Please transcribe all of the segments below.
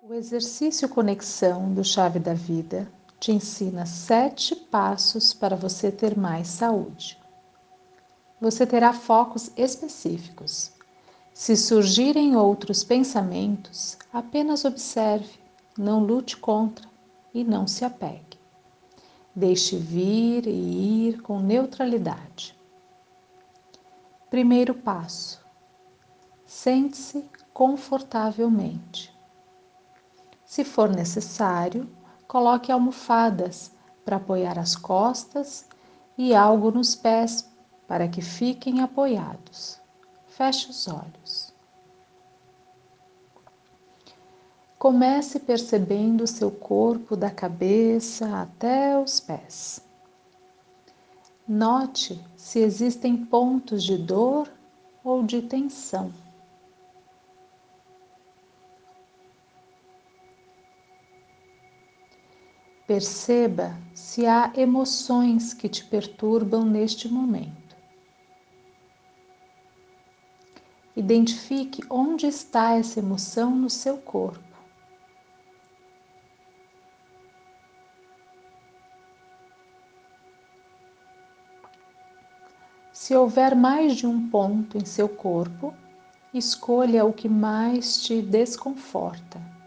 O exercício Conexão do Chave da Vida te ensina sete passos para você ter mais saúde. Você terá focos específicos. Se surgirem outros pensamentos, apenas observe, não lute contra e não se apegue. Deixe vir e ir com neutralidade. Primeiro passo: sente-se confortavelmente. Se for necessário, coloque almofadas para apoiar as costas e algo nos pés para que fiquem apoiados. Feche os olhos. Comece percebendo seu corpo da cabeça até os pés. Note se existem pontos de dor ou de tensão. Perceba se há emoções que te perturbam neste momento. Identifique onde está essa emoção no seu corpo. Se houver mais de um ponto em seu corpo, escolha o que mais te desconforta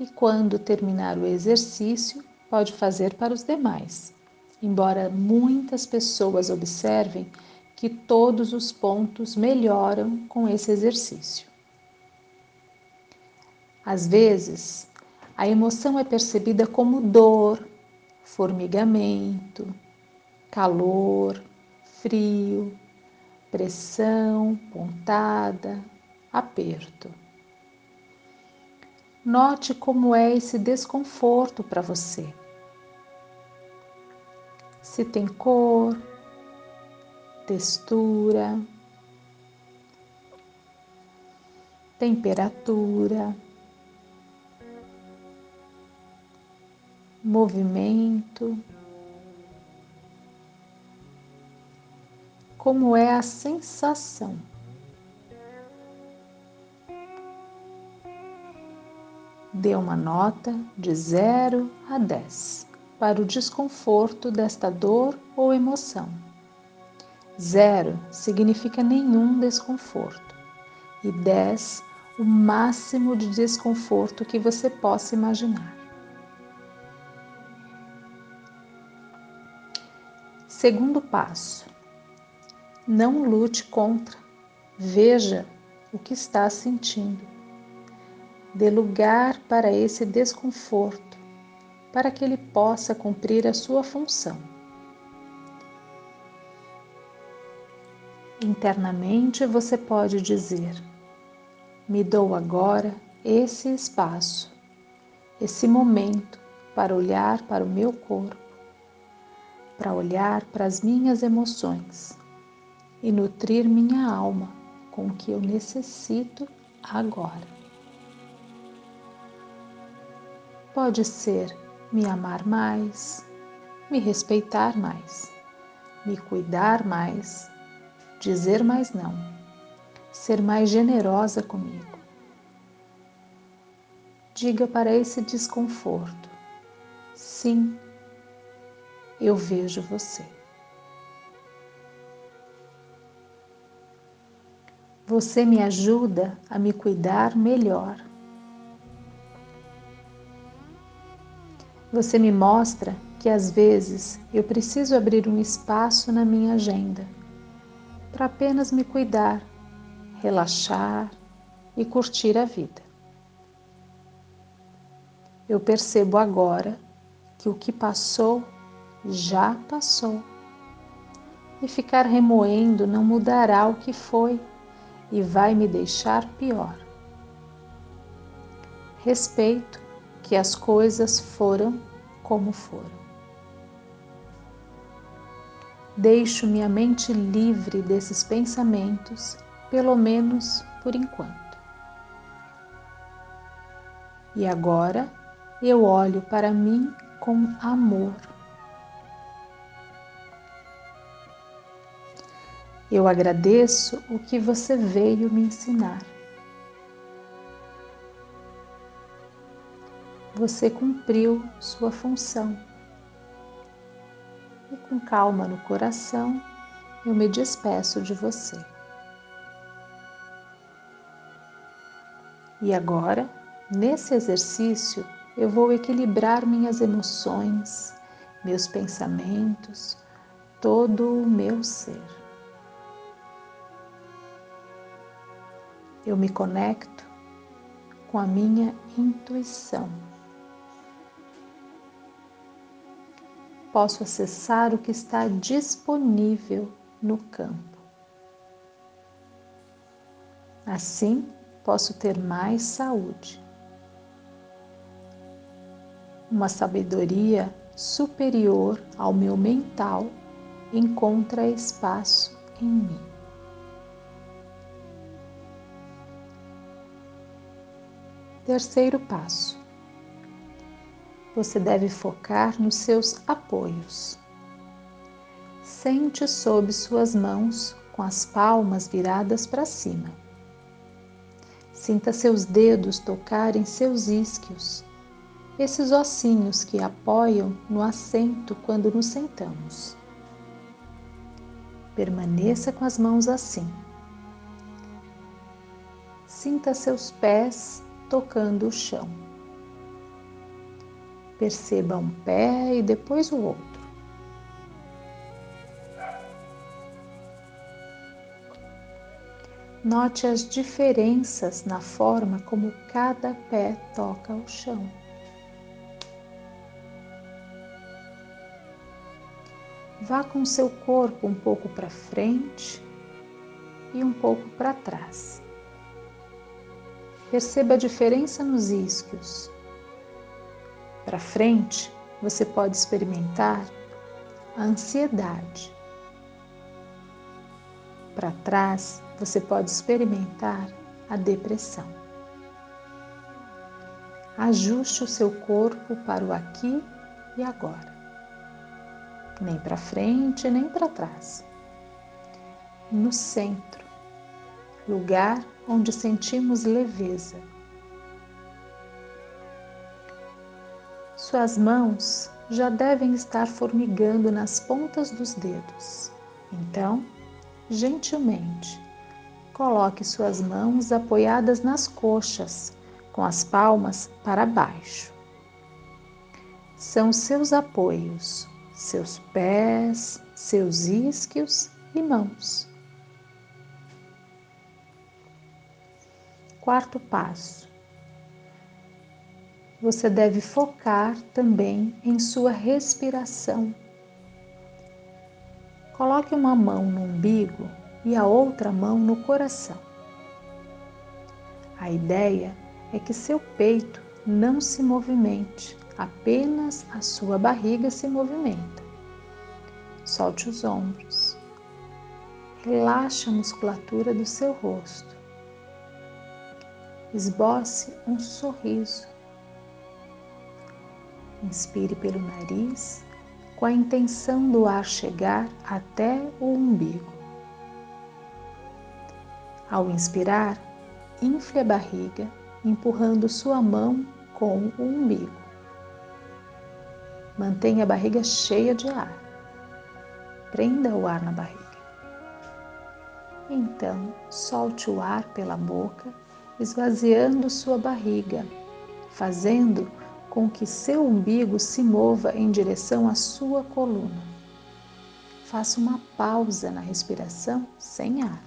e quando terminar o exercício, pode fazer para os demais. Embora muitas pessoas observem que todos os pontos melhoram com esse exercício. Às vezes, a emoção é percebida como dor, formigamento, calor, frio, pressão, pontada, aperto. Note como é esse desconforto para você. Se tem cor, textura, temperatura, movimento. Como é a sensação? Dê uma nota de 0 a 10 para o desconforto desta dor ou emoção. Zero significa nenhum desconforto e 10 o máximo de desconforto que você possa imaginar. Segundo passo: não lute contra, veja o que está sentindo. Dê lugar para esse desconforto, para que ele possa cumprir a sua função. Internamente você pode dizer: Me dou agora esse espaço, esse momento para olhar para o meu corpo, para olhar para as minhas emoções e nutrir minha alma com o que eu necessito agora. Pode ser me amar mais, me respeitar mais, me cuidar mais, dizer mais não, ser mais generosa comigo. Diga para esse desconforto: sim, eu vejo você. Você me ajuda a me cuidar melhor. Você me mostra que às vezes eu preciso abrir um espaço na minha agenda para apenas me cuidar, relaxar e curtir a vida. Eu percebo agora que o que passou já passou e ficar remoendo não mudará o que foi e vai me deixar pior. Respeito que as coisas foram como foram. Deixo minha mente livre desses pensamentos, pelo menos por enquanto. E agora eu olho para mim com amor. Eu agradeço o que você veio me ensinar. Você cumpriu sua função. E com calma no coração, eu me despeço de você. E agora, nesse exercício, eu vou equilibrar minhas emoções, meus pensamentos, todo o meu ser. Eu me conecto com a minha intuição. Posso acessar o que está disponível no campo. Assim, posso ter mais saúde. Uma sabedoria superior ao meu mental encontra espaço em mim. Terceiro passo. Você deve focar nos seus apoios. Sente sob suas mãos com as palmas viradas para cima. Sinta seus dedos tocarem seus isquios, esses ossinhos que apoiam no assento quando nos sentamos. Permaneça com as mãos assim. Sinta seus pés tocando o chão. Perceba um pé e depois o outro. Note as diferenças na forma como cada pé toca o chão. Vá com seu corpo um pouco para frente e um pouco para trás. Perceba a diferença nos isquios. Para frente, você pode experimentar a ansiedade. Para trás, você pode experimentar a depressão. Ajuste o seu corpo para o aqui e agora. Nem para frente, nem para trás. No centro, lugar onde sentimos leveza. Suas mãos já devem estar formigando nas pontas dos dedos. Então, gentilmente, Coloque suas mãos apoiadas nas coxas, com as palmas para baixo. São seus apoios, seus pés, seus isquios e mãos. Quarto passo. Você deve focar também em sua respiração. Coloque uma mão no umbigo e a outra mão no coração. A ideia é que seu peito não se movimente, apenas a sua barriga se movimenta. Solte os ombros. Relaxe a musculatura do seu rosto. Esboce um sorriso. Inspire pelo nariz com a intenção do ar chegar até o umbigo. Ao inspirar, infle a barriga, empurrando sua mão com o umbigo. Mantenha a barriga cheia de ar. Prenda o ar na barriga. Então, solte o ar pela boca, esvaziando sua barriga, fazendo com que seu umbigo se mova em direção à sua coluna. Faça uma pausa na respiração sem ar.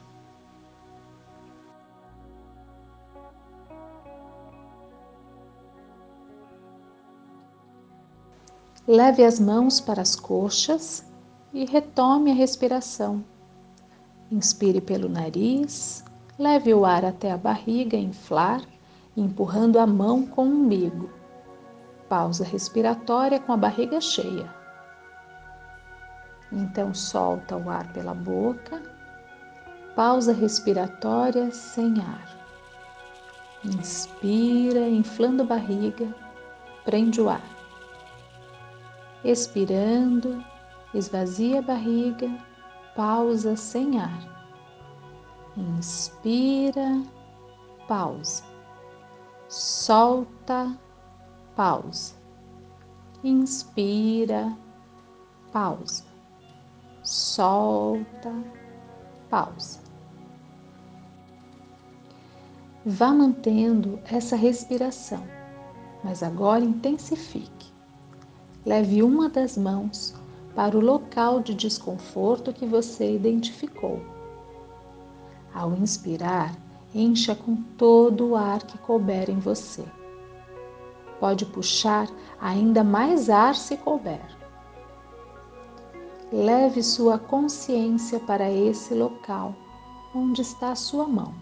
Leve as mãos para as coxas e retome a respiração. Inspire pelo nariz, leve o ar até a barriga inflar, empurrando a mão com o umbigo. Pausa respiratória com a barriga cheia. Então solta o ar pela boca. Pausa respiratória sem ar. Inspira, inflando a barriga, prende o ar. Expirando, esvazia a barriga, pausa sem ar. Inspira, pausa. Solta, pausa. Inspira, pausa. Solta, pausa. Vá mantendo essa respiração, mas agora intensifique. Leve uma das mãos para o local de desconforto que você identificou. Ao inspirar, encha com todo o ar que couber em você. Pode puxar ainda mais ar se couber. Leve sua consciência para esse local onde está a sua mão.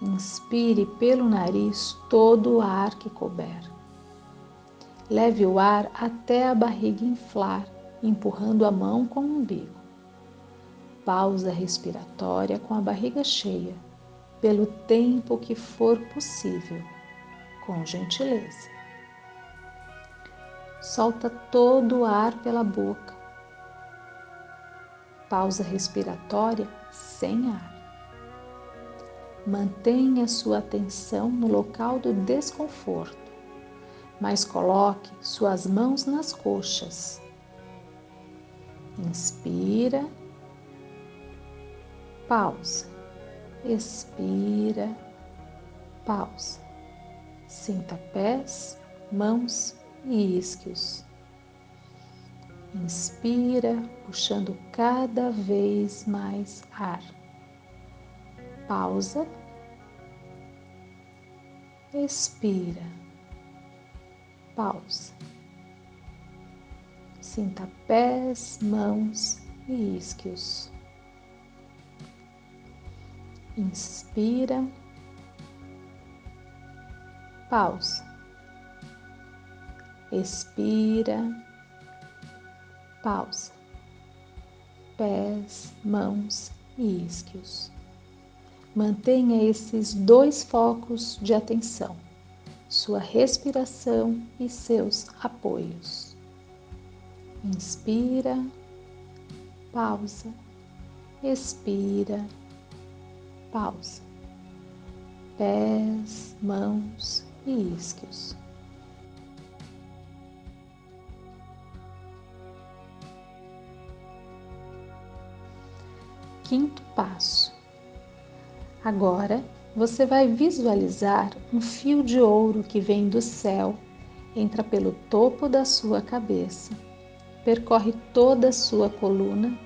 Inspire pelo nariz todo o ar que couber. Leve o ar até a barriga inflar, empurrando a mão com o umbigo. Pausa respiratória com a barriga cheia, pelo tempo que for possível, com gentileza. Solta todo o ar pela boca. Pausa respiratória sem ar. Mantenha sua atenção no local do desconforto, mas coloque suas mãos nas coxas. Inspira, pausa, expira, pausa. Sinta pés, mãos e isquios. Inspira, puxando cada vez mais ar pausa, expira, pausa. Sinta pés, mãos e isquios. Inspira, pausa. Expira, pausa. Pés, mãos e isquios. Mantenha esses dois focos de atenção, sua respiração e seus apoios. Inspira, pausa, expira, pausa. Pés, mãos e isquios. Quinto passo Agora você vai visualizar um fio de ouro que vem do céu, entra pelo topo da sua cabeça, percorre toda a sua coluna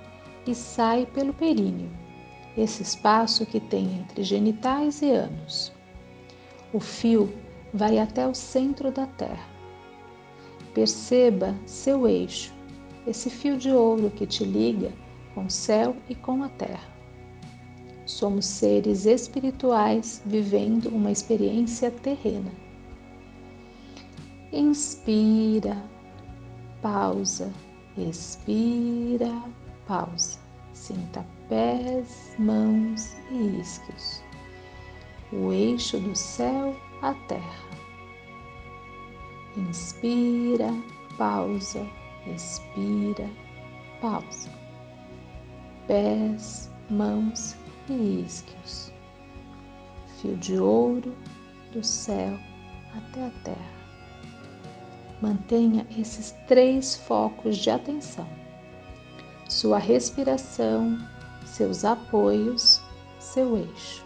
e sai pelo períneo, esse espaço que tem entre genitais e ânus. O fio vai até o centro da Terra. Perceba seu eixo, esse fio de ouro que te liga com o céu e com a terra. Somos seres espirituais vivendo uma experiência terrena. Inspira, pausa, expira, pausa. Sinta pés, mãos e isquios. O eixo do céu à terra. Inspira, pausa, expira, pausa. Pés, mãos e isquios, fio de ouro do céu até a terra. Mantenha esses três focos de atenção: sua respiração, seus apoios, seu eixo.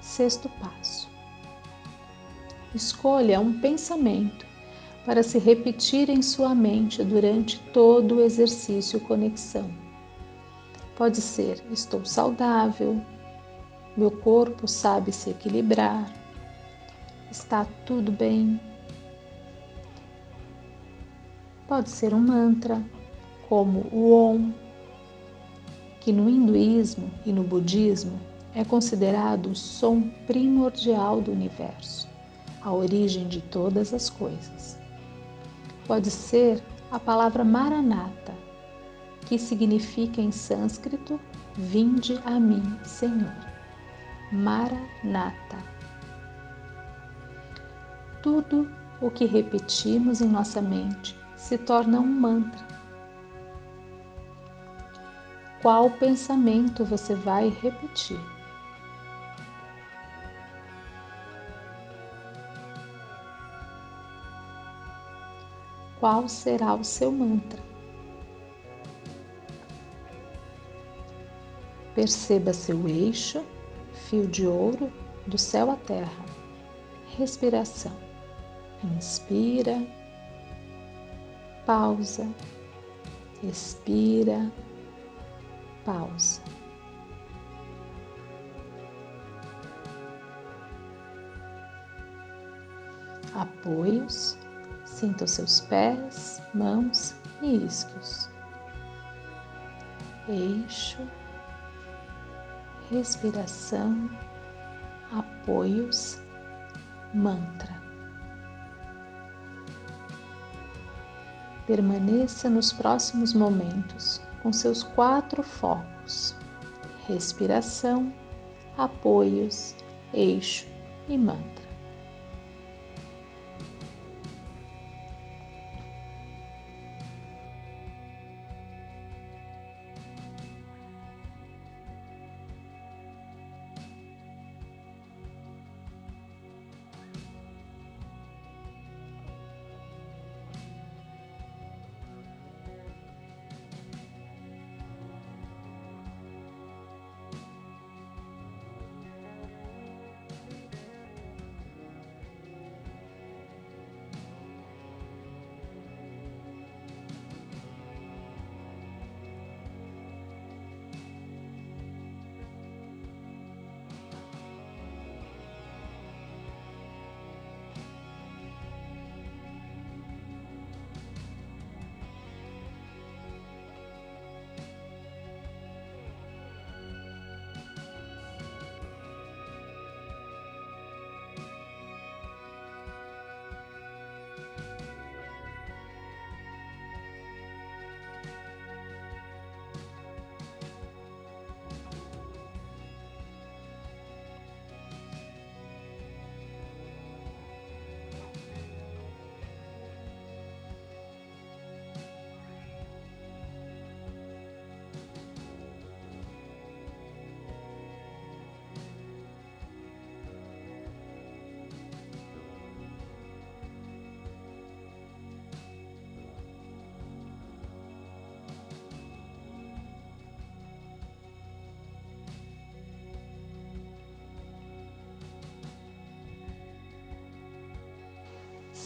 Sexto passo. Escolha um pensamento para se repetir em sua mente durante todo o exercício conexão Pode ser: estou saudável, meu corpo sabe se equilibrar, está tudo bem. Pode ser um mantra, como o Om, que no hinduísmo e no budismo é considerado o som primordial do universo, a origem de todas as coisas. Pode ser a palavra Maranata, que significa em sânscrito Vinde a mim, Senhor. Maranata. Tudo o que repetimos em nossa mente se torna um mantra. Qual pensamento você vai repetir? Qual será o seu mantra. Perceba seu eixo, fio de ouro do céu à terra. Respiração. Inspira, pausa, expira, pausa. Apoios, sinta os seus pés, mãos e isquios. Eixo, respiração, apoios, mantra. Permaneça nos próximos momentos com seus quatro focos: respiração, apoios, eixo e mantra.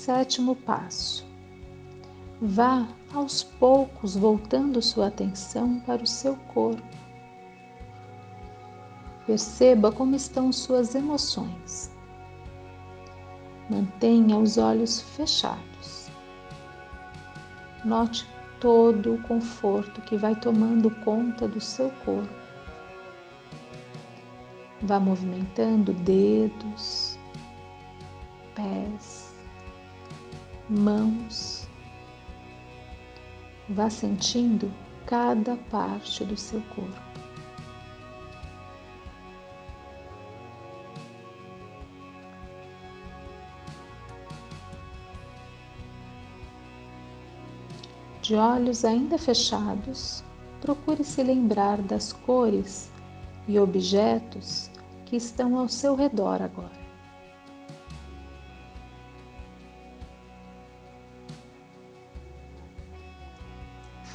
Sétimo passo. Vá aos poucos voltando sua atenção para o seu corpo. Perceba como estão suas emoções. Mantenha os olhos fechados. Note todo o conforto que vai tomando conta do seu corpo. Vá movimentando dedos, pés, mãos. Vá sentindo cada parte do seu corpo. De olhos ainda fechados, procure se lembrar das cores e objetos que estão ao seu redor agora.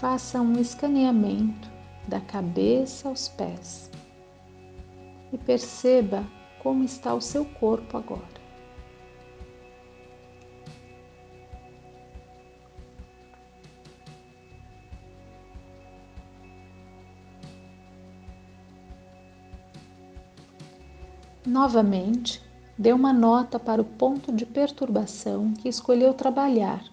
Faça um escaneamento da cabeça aos pés e perceba como está o seu corpo agora. Novamente, dê uma nota para o ponto de perturbação que escolheu trabalhar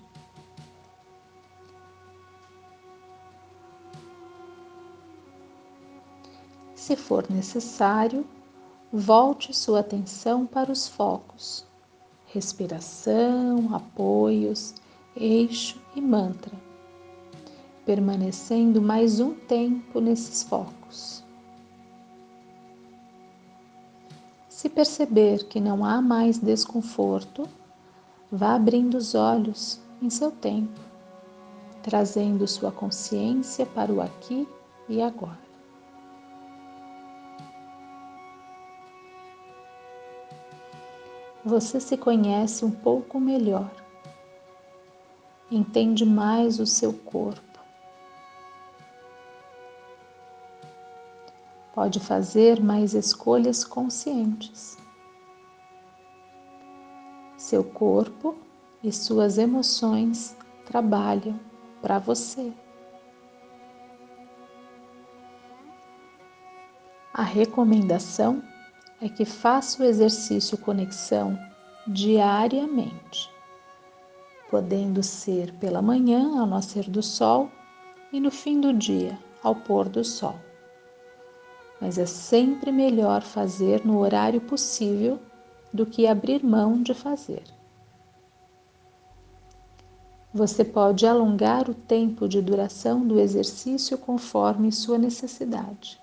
Se for necessário, volte sua atenção para os focos: respiração, apoios, eixo e mantra, permanecendo mais um tempo nesses focos. Se perceber que não há mais desconforto, vá abrindo os olhos em seu tempo, trazendo sua consciência para o aqui e agora. Você se conhece um pouco melhor. entende mais o seu corpo. Pode fazer mais escolhas conscientes. Seu corpo e suas emoções trabalham para você. A recomendação é que faça o exercício conexão diariamente, podendo ser pela manhã ao nascer do sol e no fim do dia ao pôr do sol. Mas é sempre melhor fazer no horário possível do que abrir mão de fazer. Você pode alongar o tempo de duração do exercício conforme sua necessidade.